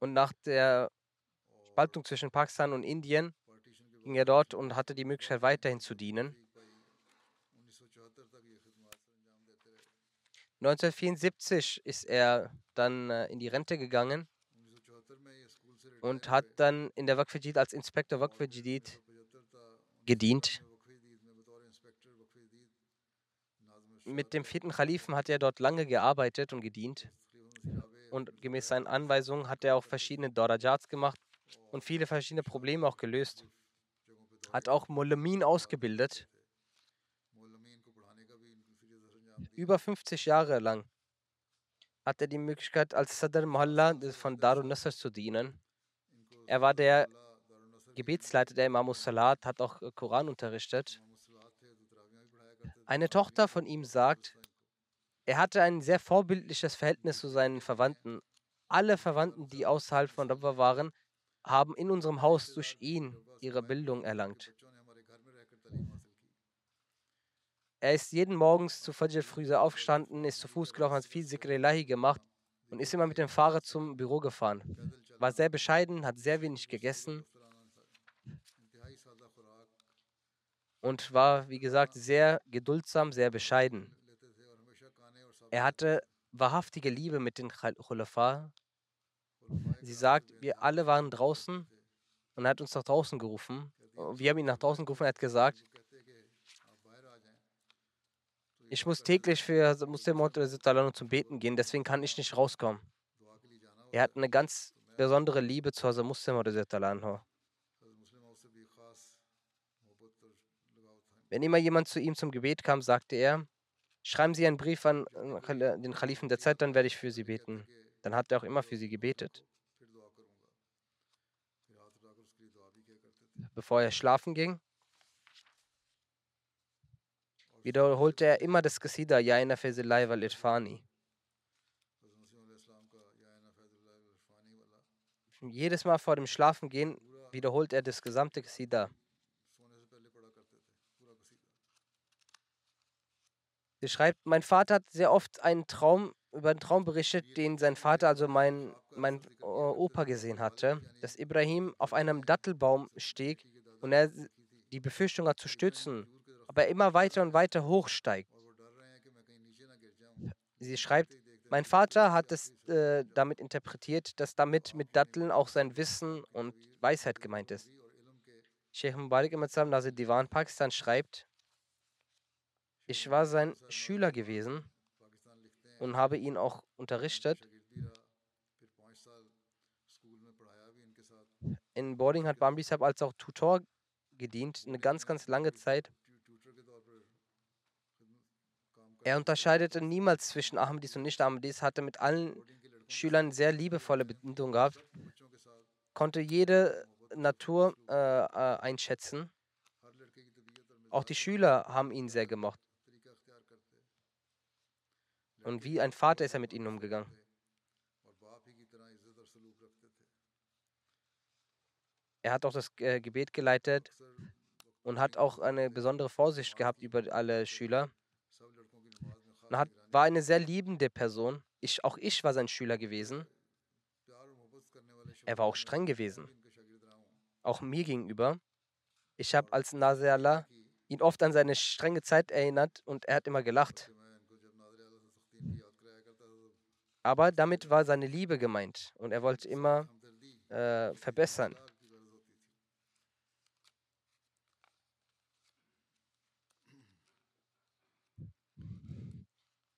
und nach der Spaltung zwischen Pakistan und Indien ging er dort und hatte die Möglichkeit weiterhin zu dienen. 1974 ist er dann äh, in die Rente gegangen und hat dann in der Waqf als Inspektor Waqf gedient. Mit dem vierten Kalifen hat er dort lange gearbeitet und gedient. Und gemäß seinen Anweisungen hat er auch verschiedene Dorajats gemacht und viele verschiedene Probleme auch gelöst. Hat auch Mulamin ausgebildet. Über 50 Jahre lang hat er die Möglichkeit, als Sadr Mohalla von Darun Nasr zu dienen. Er war der Gebetsleiter der Imam Salat, hat auch Koran unterrichtet. Eine Tochter von ihm sagt, er hatte ein sehr vorbildliches Verhältnis zu seinen Verwandten. Alle Verwandten, die außerhalb von Rabba waren, haben in unserem Haus durch ihn ihre Bildung erlangt. Er ist jeden Morgens zu Fajr früh aufgestanden, ist zu Fuß gelaufen, hat viel Zikr Ilahi gemacht und ist immer mit dem Fahrrad zum Büro gefahren. War sehr bescheiden, hat sehr wenig gegessen und war, wie gesagt, sehr geduldsam, sehr bescheiden. Er hatte wahrhaftige Liebe mit den Khulafa. Sie sagt, wir alle waren draußen und er hat uns nach draußen gerufen. Wir haben ihn nach draußen gerufen, er hat gesagt, ich muss täglich für Muslim zum Beten gehen, deswegen kann ich nicht rauskommen. Er hat eine ganz besondere Liebe zu Hazrat Muslim Wenn immer jemand zu ihm zum Gebet kam, sagte er, schreiben Sie einen Brief an äh, den Kalifen der Zeit, dann werde ich für Sie beten. Dann hat er auch immer für sie gebetet. Bevor er schlafen ging, wiederholte er immer das Qasida Yaina Fezilai wal Irfani. Jedes Mal vor dem Schlafengehen wiederholt er das gesamte Qasida. Sie schreibt, mein Vater hat sehr oft einen Traum über einen Traum berichtet, den sein Vater, also mein, mein Opa, gesehen hatte, dass Ibrahim auf einem Dattelbaum stieg und er die Befürchtung hat zu stürzen, aber er immer weiter und weiter hochsteigt. Sie schreibt, mein Vater hat es äh, damit interpretiert, dass damit mit Datteln auch sein Wissen und Weisheit gemeint ist. Sheikh Mubarak Imazam Nazir Divan Pakistan schreibt, ich war sein Schüler gewesen und habe ihn auch unterrichtet. In Boarding hat Bambi Sahib als auch Tutor gedient, eine ganz, ganz lange Zeit. Er unterscheidete niemals zwischen Ahmadis und Nicht-Ahmadis, hatte mit allen Schülern sehr liebevolle Bindung gehabt, konnte jede Natur äh, äh, einschätzen. Auch die Schüler haben ihn sehr gemocht. Und wie ein Vater ist er mit ihnen umgegangen. Er hat auch das äh, Gebet geleitet und hat auch eine besondere Vorsicht gehabt über alle Schüler. Und hat, war eine sehr liebende Person. Ich, auch ich war sein Schüler gewesen. Er war auch streng gewesen. Auch mir gegenüber. Ich habe als Nasir ihn oft an seine strenge Zeit erinnert und er hat immer gelacht. Aber damit war seine Liebe gemeint und er wollte immer äh, verbessern.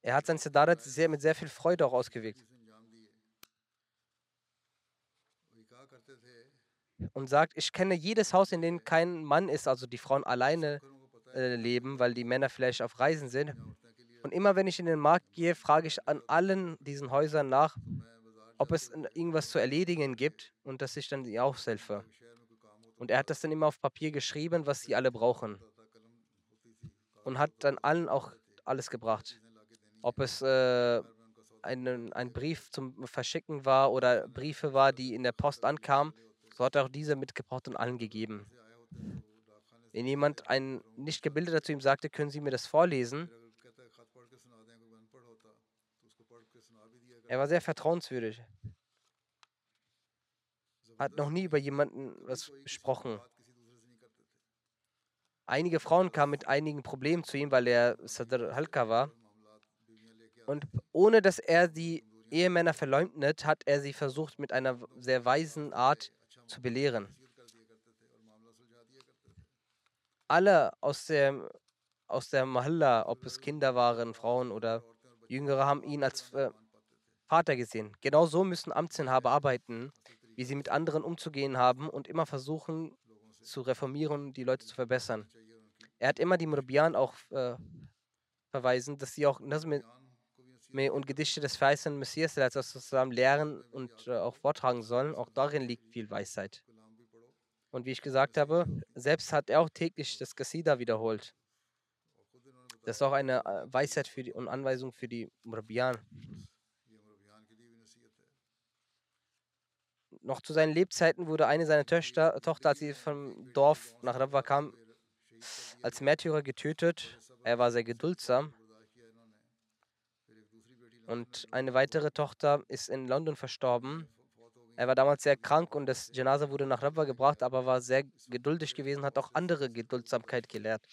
Er hat sein Sadarat sehr, mit sehr viel Freude auch ausgewirkt. Und sagt, ich kenne jedes Haus, in dem kein Mann ist, also die Frauen alleine äh, leben, weil die Männer vielleicht auf Reisen sind. Und immer wenn ich in den Markt gehe, frage ich an allen diesen Häusern nach, ob es irgendwas zu erledigen gibt und dass ich dann die aushelfe. Und er hat das dann immer auf Papier geschrieben, was sie alle brauchen. Und hat dann allen auch alles gebracht ob es äh, ein, ein Brief zum Verschicken war oder Briefe war, die in der Post ankamen, so hat er auch diese mitgebracht und allen gegeben. Wenn jemand, ein Nicht-Gebildeter zu ihm sagte, können Sie mir das vorlesen? Er war sehr vertrauenswürdig. Hat noch nie über jemanden was gesprochen. Einige Frauen kamen mit einigen Problemen zu ihm, weil er Sadr Halka war. Und ohne dass er die Ehemänner verleumdet, hat er sie versucht, mit einer sehr weisen Art zu belehren. Alle aus der, aus der Mahalla, ob es Kinder waren, Frauen oder Jüngere, haben ihn als äh, Vater gesehen. Genau so müssen Amtsinhaber arbeiten, wie sie mit anderen umzugehen haben und immer versuchen zu reformieren, die Leute zu verbessern. Er hat immer die Murbian auch äh, verweisen, dass sie auch mit und Gedichte des verheißenen Messias zusammen lehren und äh, auch vortragen sollen. Auch darin liegt viel Weisheit. Und wie ich gesagt habe, selbst hat er auch täglich das Qasida wiederholt. Das ist auch eine äh, Weisheit für die, und Anweisung für die Murabian. Noch zu seinen Lebzeiten wurde eine seiner Töchter, Tochter, als sie vom Dorf nach Rabwa kam, als Märtyrer getötet. Er war sehr geduldsam und eine weitere Tochter ist in London verstorben. Er war damals sehr krank und das Janaza wurde nach Rabwa gebracht, aber war sehr geduldig gewesen, hat auch andere Geduldsamkeit gelehrt.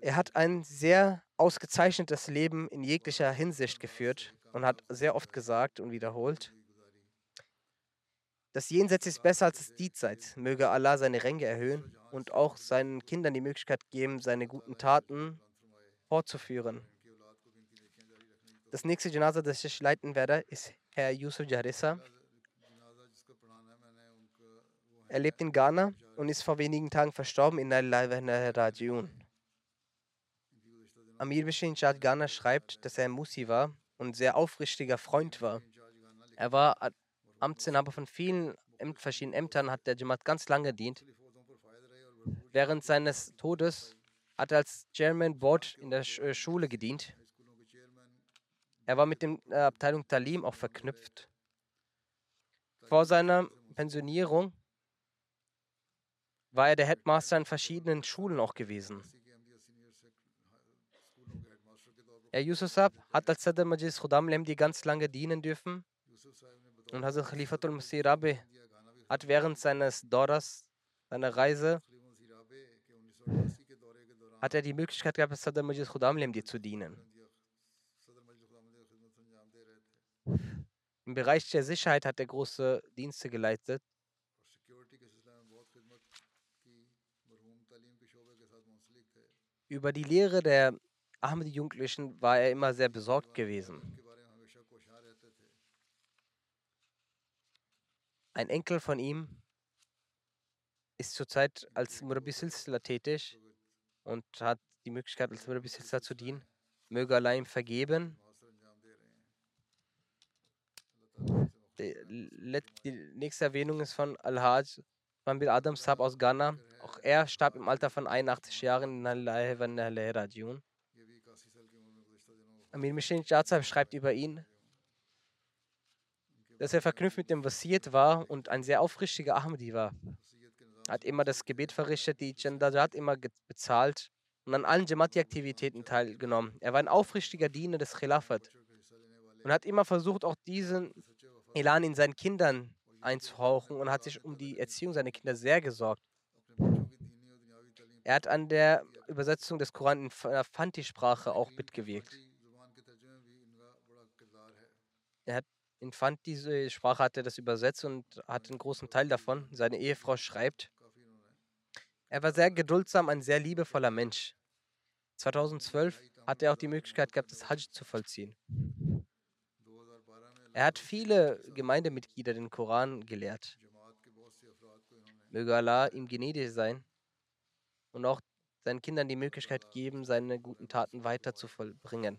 Er hat ein sehr ausgezeichnetes Leben in jeglicher Hinsicht geführt und hat sehr oft gesagt und wiederholt, das Jenseits ist besser als das Diesseits. Möge Allah seine Ränge erhöhen und auch seinen Kindern die Möglichkeit geben, seine guten Taten fortzuführen. Das nächste Janaza, das ich leiten werde, ist Herr Yusuf Jarissa. Er lebt in Ghana und ist vor wenigen Tagen verstorben in Rajiun. Amir Bishin Shad Ghana schreibt, dass er Musi war und sehr aufrichtiger Freund war. Er war Amtsinhaber von vielen verschiedenen Ämtern, hat der Jamaat ganz lange gedient. Während seines Todes hat er als Chairman Board in der äh, Schule gedient. Er war mit der äh, Abteilung Talim auch verknüpft. Vor seiner Pensionierung war er der Headmaster in verschiedenen Schulen auch gewesen. Ja, Yusuf Saab hat als Sadr Majlis Khudam Lemdi ganz lange dienen dürfen. Und Hazrat Khalifatul Masih Rabi hat während seines Doras, seiner Reise, hat er die Möglichkeit gehabt, als Sadr Majlis Khudam Lemdi zu dienen. Im Bereich der Sicherheit hat er große Dienste geleistet. Über die Lehre der Ahmadi-Jugendlichen war er immer sehr besorgt gewesen. Ein Enkel von ihm ist zurzeit als Murabi Silsila tätig und hat die Möglichkeit, als Murabi Silsila zu dienen. Möge Allah ihm vergeben. Die, nächste Erwähnung ist von Al-Hajj Mambil Adam Saab aus Ghana. Auch er starb im Alter von 81 Jahren in Rajiun. Amir Mishin Jazab schreibt über ihn, dass er verknüpft mit dem Wasiat war und ein sehr aufrichtiger Ahmadi war. Er hat immer das Gebet verrichtet, die Jandajat immer bezahlt und an allen Jamati-Aktivitäten teilgenommen. Er war ein aufrichtiger Diener des Khilafat und hat immer versucht, auch diesen Elan in seinen Kindern einzuhauchen und hat sich um die Erziehung seiner Kinder sehr gesorgt. Er hat an der Übersetzung des Koran in Fanti-Sprache auch mitgewirkt. Er hat in Fanti Sprache hat er das übersetzt und hat einen großen Teil davon. Seine Ehefrau schreibt, er war sehr geduldsam, ein sehr liebevoller Mensch. 2012 hat er auch die Möglichkeit gehabt, das Hajj zu vollziehen. Er hat viele Gemeindemitglieder den Koran gelehrt. Möge Allah ihm gnädig sein und auch seinen Kindern die Möglichkeit geben, seine guten Taten weiter zu vollbringen.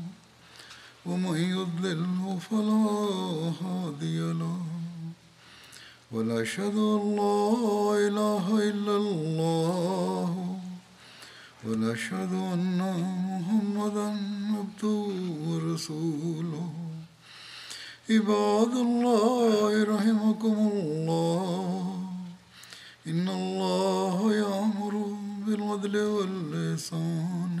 ومن يضلله فلا هادي له. ونشهد أن لا إله إلا الله. ونشهد أن محمدا عبده ورسوله. عباد الله رحمكم الله. إن الله يأمر بالعدل واللسان